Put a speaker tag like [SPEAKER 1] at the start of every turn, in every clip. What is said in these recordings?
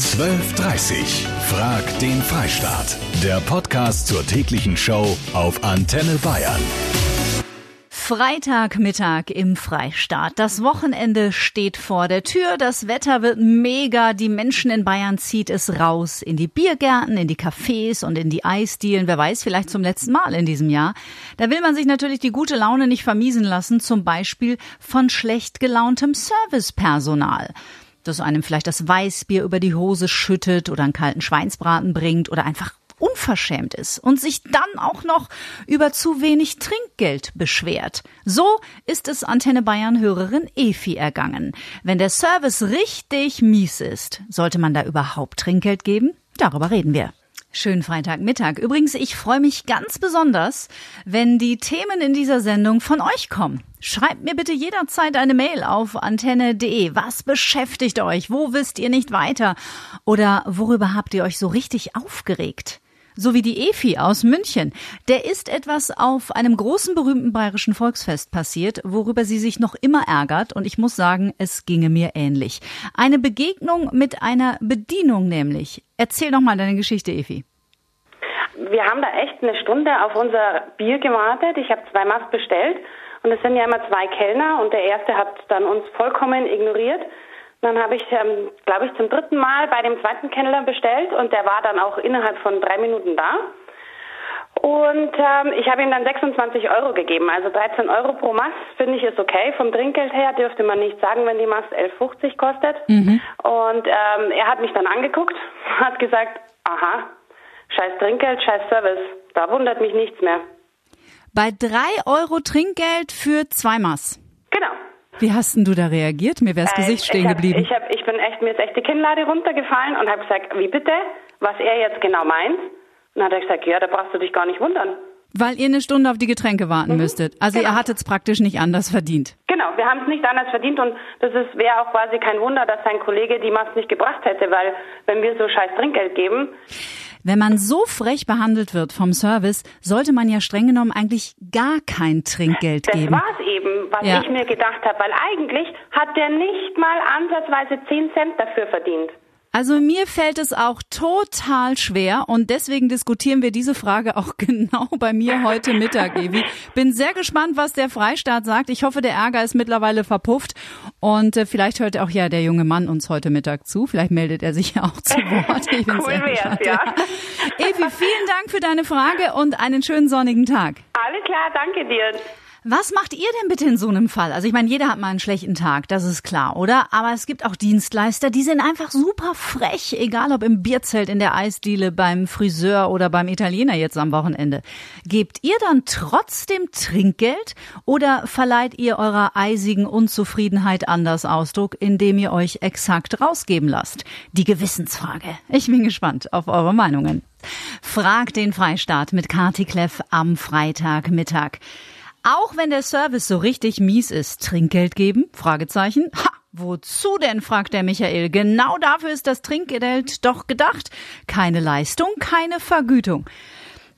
[SPEAKER 1] 12.30 Frag den Freistaat. Der Podcast zur täglichen Show auf Antenne Bayern.
[SPEAKER 2] Freitagmittag im Freistaat. Das Wochenende steht vor der Tür. Das Wetter wird mega. Die Menschen in Bayern zieht es raus. In die Biergärten, in die Cafés und in die Eisdielen. Wer weiß, vielleicht zum letzten Mal in diesem Jahr. Da will man sich natürlich die gute Laune nicht vermiesen lassen. Zum Beispiel von schlecht gelauntem Servicepersonal das einem vielleicht das Weißbier über die Hose schüttet oder einen kalten Schweinsbraten bringt oder einfach unverschämt ist und sich dann auch noch über zu wenig Trinkgeld beschwert. So ist es Antenne Bayern Hörerin Efi ergangen. Wenn der Service richtig mies ist, sollte man da überhaupt Trinkgeld geben? Darüber reden wir. Schönen Freitagmittag. Übrigens, ich freue mich ganz besonders, wenn die Themen in dieser Sendung von euch kommen. Schreibt mir bitte jederzeit eine Mail auf antenne.de. Was beschäftigt euch? Wo wisst ihr nicht weiter? Oder worüber habt ihr euch so richtig aufgeregt? So wie die Efi aus München. Der ist etwas auf einem großen berühmten bayerischen Volksfest passiert, worüber sie sich noch immer ärgert und ich muss sagen, es ginge mir ähnlich. Eine Begegnung mit einer Bedienung nämlich. Erzähl doch mal deine Geschichte, Efi.
[SPEAKER 3] Wir haben da echt eine Stunde auf unser Bier gewartet. Ich habe zwei Maß bestellt und es sind ja immer zwei Kellner und der erste hat dann uns vollkommen ignoriert. Dann habe ich, ähm, glaube ich, zum dritten Mal bei dem zweiten Kennler bestellt und der war dann auch innerhalb von drei Minuten da. Und ähm, ich habe ihm dann 26 Euro gegeben, also 13 Euro pro Mast, finde ich ist okay. Vom Trinkgeld her dürfte man nicht sagen, wenn die Mast 11,50 kostet. Mhm. Und ähm, er hat mich dann angeguckt, hat gesagt, aha, scheiß Trinkgeld, scheiß Service, da wundert mich nichts mehr.
[SPEAKER 2] Bei drei Euro Trinkgeld für zwei Maß?
[SPEAKER 3] Genau.
[SPEAKER 2] Wie hast denn du da reagiert? Mir wäre das äh, Gesicht stehen
[SPEAKER 3] hab,
[SPEAKER 2] geblieben.
[SPEAKER 3] Ich, hab, ich bin echt, mir ist echt die Kinnlade runtergefallen und habe gesagt, wie bitte? Was er jetzt genau meint? Und dann hat er gesagt, ja, da brauchst du dich gar nicht wundern.
[SPEAKER 2] Weil ihr eine Stunde auf die Getränke warten mhm. müsstet. Also genau. ihr hattet es praktisch nicht anders verdient.
[SPEAKER 3] Genau, wir haben es nicht anders verdient und das wäre auch quasi kein Wunder, dass sein Kollege die Mast nicht gebracht hätte, weil wenn wir so scheiß Trinkgeld geben,
[SPEAKER 2] wenn man so frech behandelt wird vom Service, sollte man ja streng genommen eigentlich gar kein Trinkgeld
[SPEAKER 3] das
[SPEAKER 2] geben.
[SPEAKER 3] Das war's eben, was ja. ich mir gedacht habe, weil eigentlich hat der nicht mal ansatzweise 10 Cent dafür verdient.
[SPEAKER 2] Also mir fällt es auch total schwer und deswegen diskutieren wir diese Frage auch genau bei mir heute Mittag, Evi. Bin sehr gespannt, was der Freistaat sagt. Ich hoffe, der Ärger ist mittlerweile verpufft und äh, vielleicht hört auch ja der junge Mann uns heute Mittag zu. Vielleicht meldet er sich ja auch zu Wort.
[SPEAKER 3] Ich bin cool sehr gespannt. Ja.
[SPEAKER 2] Evi, vielen Dank für deine Frage und einen schönen sonnigen Tag.
[SPEAKER 3] Alles klar, danke dir.
[SPEAKER 2] Was macht ihr denn bitte in so einem Fall? Also ich meine, jeder hat mal einen schlechten Tag, das ist klar, oder? Aber es gibt auch Dienstleister, die sind einfach super frech, egal ob im Bierzelt, in der Eisdiele, beim Friseur oder beim Italiener jetzt am Wochenende. Gebt ihr dann trotzdem Trinkgeld oder verleiht ihr eurer eisigen Unzufriedenheit anders Ausdruck, indem ihr euch exakt rausgeben lasst? Die Gewissensfrage. Ich bin gespannt auf eure Meinungen. Frag den Freistaat mit Kati Kleff am Freitagmittag. Auch wenn der Service so richtig mies ist, Trinkgeld geben? Fragezeichen. Ha! Wozu denn? fragt der Michael. Genau dafür ist das Trinkgeld doch gedacht. Keine Leistung, keine Vergütung.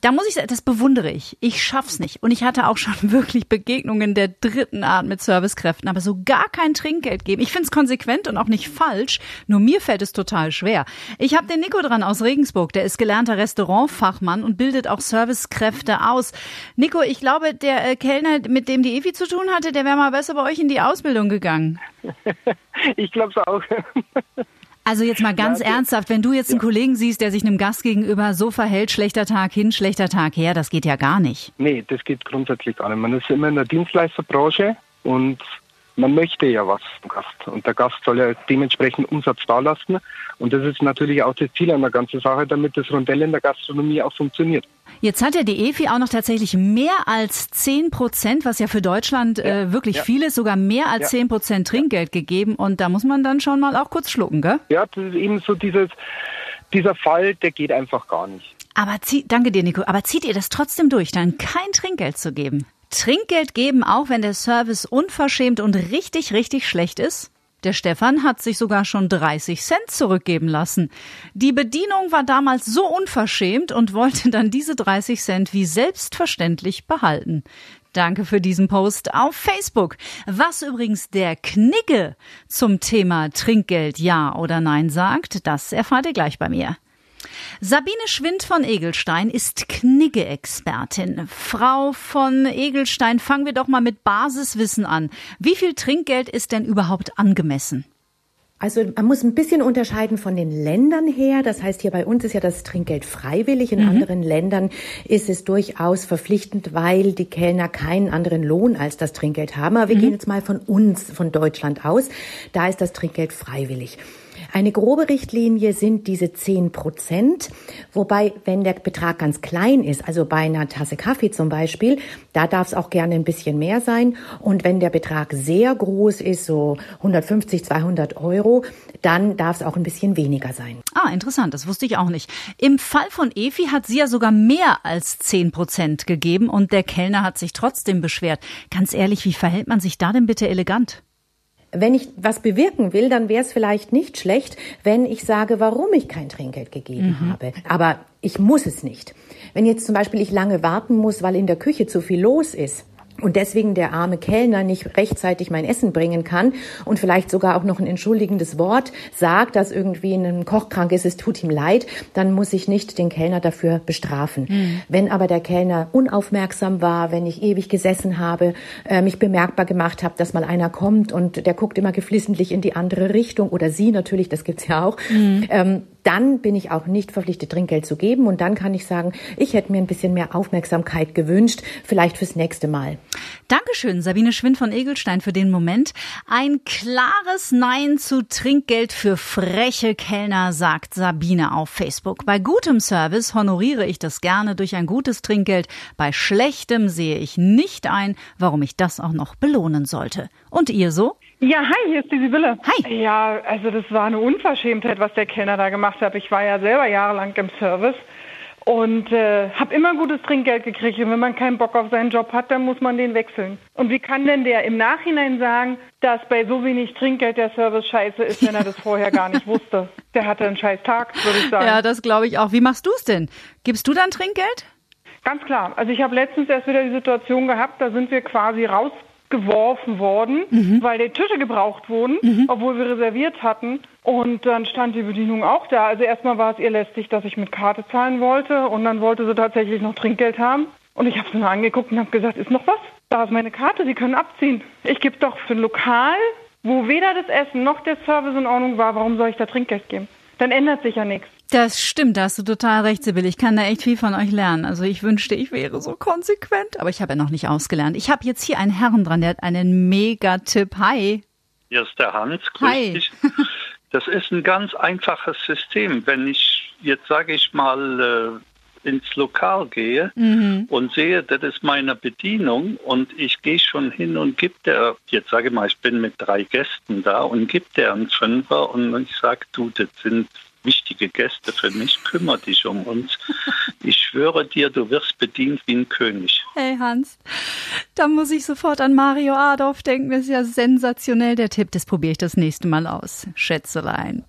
[SPEAKER 2] Da muss ich das bewundere ich. Ich schaff's nicht. Und ich hatte auch schon wirklich Begegnungen der dritten Art mit Servicekräften, aber so gar kein Trinkgeld geben. Ich finde es konsequent und auch nicht falsch. Nur mir fällt es total schwer. Ich habe den Nico dran aus Regensburg. Der ist gelernter Restaurantfachmann und bildet auch Servicekräfte aus. Nico, ich glaube, der äh, Kellner, mit dem die Evi zu tun hatte, der wäre mal besser bei euch in die Ausbildung gegangen.
[SPEAKER 4] ich glaube es auch.
[SPEAKER 2] Also jetzt mal ganz ja, ernsthaft, wenn du jetzt einen Kollegen siehst, der sich einem Gast gegenüber so verhält, schlechter Tag hin, schlechter Tag her, das geht ja gar nicht.
[SPEAKER 4] Nee, das geht grundsätzlich gar nicht. Man ist immer in der Dienstleisterbranche und man möchte ja was vom Gast. Und der Gast soll ja dementsprechend Umsatz dalassen. Und das ist natürlich auch das Ziel einer ganzen Sache, damit das Rondell in der Gastronomie auch funktioniert.
[SPEAKER 2] Jetzt hat ja die EFI auch noch tatsächlich mehr als 10 Prozent, was ja für Deutschland ja, äh, wirklich ja. viel ist, sogar mehr als ja. 10 Prozent Trinkgeld gegeben. Und da muss man dann schon mal auch kurz schlucken, gell?
[SPEAKER 4] Ja, das ist eben so dieses, dieser Fall, der geht einfach gar nicht.
[SPEAKER 2] Aber zieh, danke dir, Nico. Aber zieht ihr das trotzdem durch, dann kein Trinkgeld zu geben? Trinkgeld geben, auch wenn der Service unverschämt und richtig, richtig schlecht ist? Der Stefan hat sich sogar schon 30 Cent zurückgeben lassen. Die Bedienung war damals so unverschämt und wollte dann diese 30 Cent wie selbstverständlich behalten. Danke für diesen Post auf Facebook. Was übrigens der Knigge zum Thema Trinkgeld ja oder nein sagt, das erfahrt ihr gleich bei mir. Sabine Schwind von Egelstein ist Knigge-Expertin. Frau von Egelstein, fangen wir doch mal mit Basiswissen an. Wie viel Trinkgeld ist denn überhaupt angemessen?
[SPEAKER 5] Also man muss ein bisschen unterscheiden von den Ländern her. Das heißt, hier bei uns ist ja das Trinkgeld freiwillig. In mhm. anderen Ländern ist es durchaus verpflichtend, weil die Kellner keinen anderen Lohn als das Trinkgeld haben. Aber wir mhm. gehen jetzt mal von uns, von Deutschland aus. Da ist das Trinkgeld freiwillig. Eine grobe Richtlinie sind diese 10 Prozent, wobei, wenn der Betrag ganz klein ist, also bei einer Tasse Kaffee zum Beispiel, da darf es auch gerne ein bisschen mehr sein. Und wenn der Betrag sehr groß ist, so 150, 200 Euro, dann darf es auch ein bisschen weniger sein.
[SPEAKER 2] Ah, interessant, das wusste ich auch nicht. Im Fall von Efi hat sie ja sogar mehr als 10 Prozent gegeben und der Kellner hat sich trotzdem beschwert. Ganz ehrlich, wie verhält man sich da denn bitte elegant?
[SPEAKER 5] Wenn ich was bewirken will, dann wäre es vielleicht nicht schlecht, wenn ich sage, warum ich kein Trinkgeld gegeben mhm. habe. Aber ich muss es nicht. Wenn jetzt zum Beispiel ich lange warten muss, weil in der Küche zu viel los ist, und deswegen der arme Kellner nicht rechtzeitig mein Essen bringen kann und vielleicht sogar auch noch ein entschuldigendes Wort sagt, dass irgendwie ein Koch krank ist, es tut ihm leid, dann muss ich nicht den Kellner dafür bestrafen. Mhm. Wenn aber der Kellner unaufmerksam war, wenn ich ewig gesessen habe, äh, mich bemerkbar gemacht habe, dass mal einer kommt und der guckt immer geflissentlich in die andere Richtung oder sie natürlich, das gibt's ja auch, mhm. ähm, dann bin ich auch nicht verpflichtet, Trinkgeld zu geben. Und dann kann ich sagen, ich hätte mir ein bisschen mehr Aufmerksamkeit gewünscht, vielleicht fürs nächste Mal.
[SPEAKER 2] Dankeschön, Sabine Schwind von Egelstein, für den Moment. Ein klares Nein zu Trinkgeld für freche Kellner, sagt Sabine auf Facebook. Bei gutem Service honoriere ich das gerne durch ein gutes Trinkgeld. Bei schlechtem sehe ich nicht ein, warum ich das auch noch belohnen sollte. Und ihr so?
[SPEAKER 6] Ja, hi, hier ist die Sibylle.
[SPEAKER 2] Hi.
[SPEAKER 6] Ja, also das war eine Unverschämtheit, was der Kellner da gemacht hat. Ich war ja selber jahrelang im Service und äh, habe immer gutes Trinkgeld gekriegt. Und wenn man keinen Bock auf seinen Job hat, dann muss man den wechseln. Und wie kann denn der im Nachhinein sagen, dass bei so wenig Trinkgeld der Service scheiße ist, wenn er das vorher gar nicht wusste? Der hatte einen scheiß Tag, würde ich sagen.
[SPEAKER 2] Ja, das glaube ich auch. Wie machst du es denn? Gibst du dann Trinkgeld?
[SPEAKER 6] Ganz klar. Also ich habe letztens erst wieder die Situation gehabt, da sind wir quasi raus geworfen worden, mhm. weil die Tische gebraucht wurden, mhm. obwohl wir reserviert hatten. Und dann stand die Bedienung auch da. Also erstmal war es ihr lästig, dass ich mit Karte zahlen wollte und dann wollte sie tatsächlich noch Trinkgeld haben. Und ich habe sie nur angeguckt und habe gesagt, ist noch was? Da ist meine Karte, Sie können abziehen. Ich gebe doch für ein Lokal, wo weder das Essen noch der Service in Ordnung war, warum soll ich da Trinkgeld geben? Dann ändert sich ja nichts.
[SPEAKER 2] Das stimmt, da hast du total recht, Sibylle. Ich kann da echt viel von euch lernen. Also ich wünschte, ich wäre so konsequent, aber ich habe ja noch nicht ausgelernt. Ich habe jetzt hier einen Herrn dran, der hat einen Mega-Tipp. Hi.
[SPEAKER 7] Hier ist der Hans. Grüß
[SPEAKER 2] Hi.
[SPEAKER 7] Dich. Das ist ein ganz einfaches System. Wenn ich jetzt, sage ich mal, äh, ins Lokal gehe mhm. und sehe, das ist meine Bedienung und ich gehe schon hin und gebe der, jetzt sage ich mal, ich bin mit drei Gästen da und gebe der einen Fünfer und ich sage, du, das sind wichtige Gäste für mich, kümmere dich um uns. Ich schwöre dir, du wirst bedient wie ein König.
[SPEAKER 2] Hey Hans, da muss ich sofort an Mario Adolf denken. Das ist ja sensationell, der Tipp. Das probiere ich das nächste Mal aus. Schätzelein.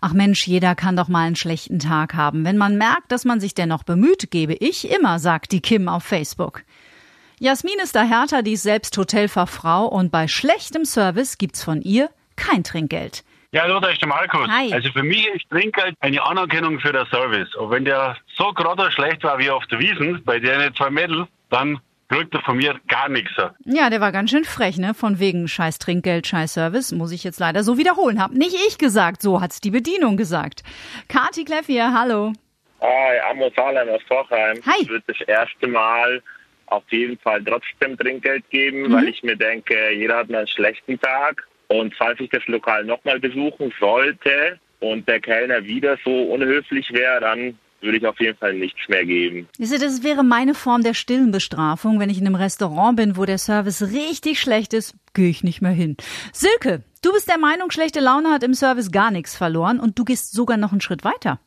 [SPEAKER 2] Ach Mensch, jeder kann doch mal einen schlechten Tag haben. Wenn man merkt, dass man sich dennoch bemüht, gebe ich immer, sagt die Kim auf Facebook. Jasmin ist da härter, die ist selbst Hotelfachfrau und bei schlechtem Service gibt's von ihr kein Trinkgeld.
[SPEAKER 8] Ja, hallo, da ist der Markus.
[SPEAKER 2] Hi.
[SPEAKER 8] Also für mich ist Trinkgeld eine Anerkennung für den Service. Und wenn der so gerade schlecht war wie auf der Wiesen, bei den zwei Mädels, dann kriegt er von mir gar nichts.
[SPEAKER 2] Ja, der war ganz schön frech, ne? Von wegen scheiß Trinkgeld, scheiß Service. Muss ich jetzt leider so wiederholen. Hab nicht ich gesagt, so hat's die Bedienung gesagt. Kati Kleff hier, hallo.
[SPEAKER 9] Hi, Amos Salem aus Vorheim.
[SPEAKER 2] Hi.
[SPEAKER 9] Ich würde das erste Mal auf jeden Fall trotzdem Trinkgeld geben,
[SPEAKER 2] Mhm.
[SPEAKER 9] weil ich mir denke, jeder hat mal einen schlechten Tag. Und falls ich das Lokal nochmal besuchen sollte und der Kellner wieder so unhöflich wäre, dann würde ich auf jeden Fall nichts mehr geben.
[SPEAKER 2] Das wäre meine Form der stillen Bestrafung. Wenn ich in einem Restaurant bin, wo der Service richtig schlecht ist, gehe ich nicht mehr hin. Silke, du bist der Meinung, schlechte Laune hat im Service gar nichts verloren und du gehst sogar noch einen Schritt weiter.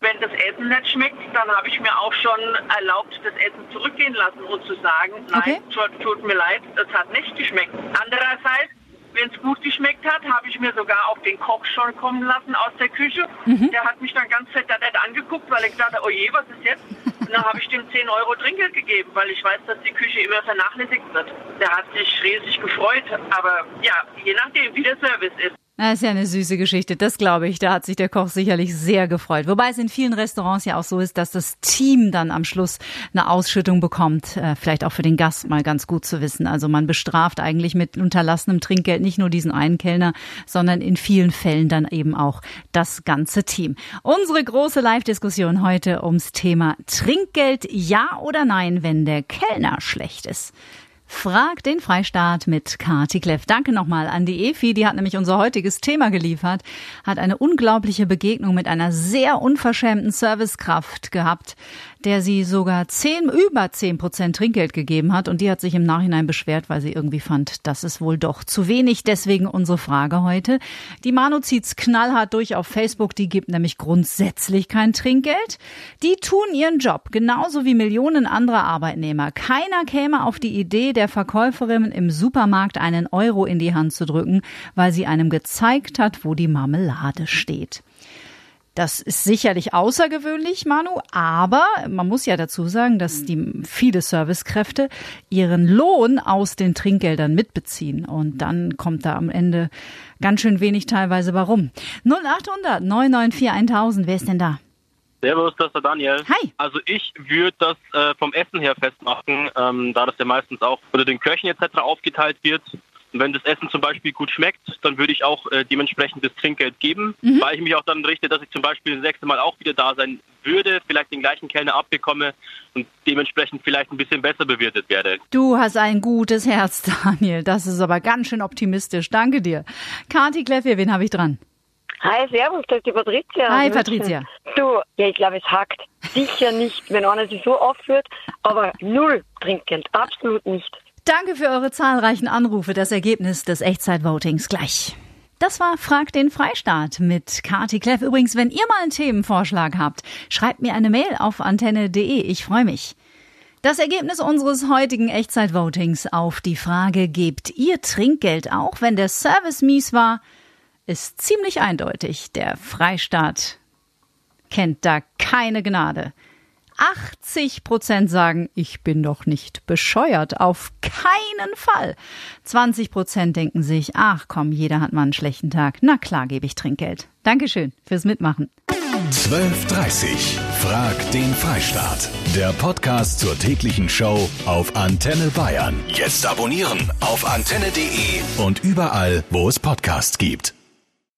[SPEAKER 10] Wenn das Essen nicht schmeckt, dann habe ich mir auch schon erlaubt, das Essen zurückgehen lassen und zu sagen, nein,
[SPEAKER 2] Okay.
[SPEAKER 10] tut, tut mir leid, das hat nicht geschmeckt. Andererseits, wenn es gut geschmeckt hat, habe ich mir sogar auch den Koch schon kommen lassen aus der Küche. Der hat mich dann ganz nicht angeguckt geguckt, weil ich dachte, oh je, was ist jetzt? Und dann habe ich dem 10 Euro Trinkgeld gegeben, weil ich weiß, dass die Küche immer vernachlässigt wird. Der hat sich riesig gefreut, aber ja, je nachdem, wie der Service ist.
[SPEAKER 2] Das ist ja eine süße Geschichte, das glaube ich. Da hat sich der Koch sicherlich sehr gefreut. Wobei es in vielen Restaurants ja auch so ist, dass das Team dann am Schluss eine Ausschüttung bekommt. Äh, vielleicht auch für den Gast mal ganz gut zu wissen. Also man bestraft eigentlich mit unterlassenem Trinkgeld nicht nur diesen einen Kellner, sondern in vielen Fällen dann eben auch das ganze Team. Unsere große Live-Diskussion heute ums Thema Trinkgeld, ja oder nein, wenn der Kellner schlecht ist. Frag den Freistaat mit Kati Kleff. Danke nochmal an die Efi, die hat nämlich unser heutiges Thema geliefert, hat eine unglaubliche Begegnung mit einer sehr unverschämten Servicekraft gehabt, der sie sogar zehn, über zehn Prozent Trinkgeld gegeben hat und die hat sich im Nachhinein beschwert, weil sie irgendwie fand, das ist wohl doch zu wenig. Deswegen unsere Frage heute. Die Manu zieht's knallhart durch auf Facebook, die gibt nämlich grundsätzlich kein Trinkgeld. Die tun ihren Job, genauso wie Millionen anderer Arbeitnehmer. Keiner käme auf die Idee, der Verkäuferin im Supermarkt einen Euro in die Hand zu drücken, weil sie einem gezeigt hat, wo die Marmelade steht. Das ist sicherlich außergewöhnlich, Manu, aber man muss ja dazu sagen, dass die viele Servicekräfte ihren Lohn aus den Trinkgeldern mitbeziehen und dann kommt da am Ende ganz schön wenig teilweise warum. 0800 994 1000, wer ist denn da?
[SPEAKER 11] Servus, das ist der Daniel.
[SPEAKER 2] Hi.
[SPEAKER 11] Also ich würde das äh, vom Essen her festmachen, ähm, da das ja meistens auch unter den Köchen etc. aufgeteilt wird. Und wenn das Essen zum Beispiel gut schmeckt, dann würde ich auch äh, dementsprechend das Trinkgeld geben,
[SPEAKER 2] Mhm.
[SPEAKER 11] weil ich mich auch dann richte, dass ich zum Beispiel das nächste Mal auch wieder da sein würde, vielleicht den gleichen Kellner abbekomme und dementsprechend vielleicht ein bisschen besser bewirtet werde.
[SPEAKER 2] Du hast ein gutes Herz, Daniel. Das ist aber ganz schön optimistisch. Danke dir. Kati Kleffier, wen habe ich dran?
[SPEAKER 12] Hi, servus, das ist die Patricia.
[SPEAKER 2] Hi. Patricia.
[SPEAKER 12] Du, ja, ich glaube, es hackt. Sicher nicht, wenn einer sich so aufführt, aber null Trinkgeld, absolut nicht.
[SPEAKER 2] Danke für eure zahlreichen Anrufe. Das Ergebnis des Echtzeitvotings gleich. Das war Frag den Freistaat mit Kati Kleff. Übrigens, wenn ihr mal einen Themenvorschlag habt, schreibt mir eine Mail auf antenne.de. Ich freue mich. Das Ergebnis unseres heutigen Echtzeitvotings auf die Frage, gebt ihr Trinkgeld auch, wenn der Service mies war, ist ziemlich eindeutig. Der Freistaat kennt da keine Gnade. 80 Prozent sagen, ich bin doch nicht bescheuert. Auf keinen Fall. 20 Prozent denken sich, ach komm, jeder hat mal einen schlechten Tag. Na klar, gebe ich Trinkgeld. Dankeschön fürs Mitmachen.
[SPEAKER 1] 12.30 Frag den Freistaat. Der Podcast zur täglichen Show auf Antenne Bayern. Jetzt abonnieren auf antenne.de und überall, wo es Podcasts gibt.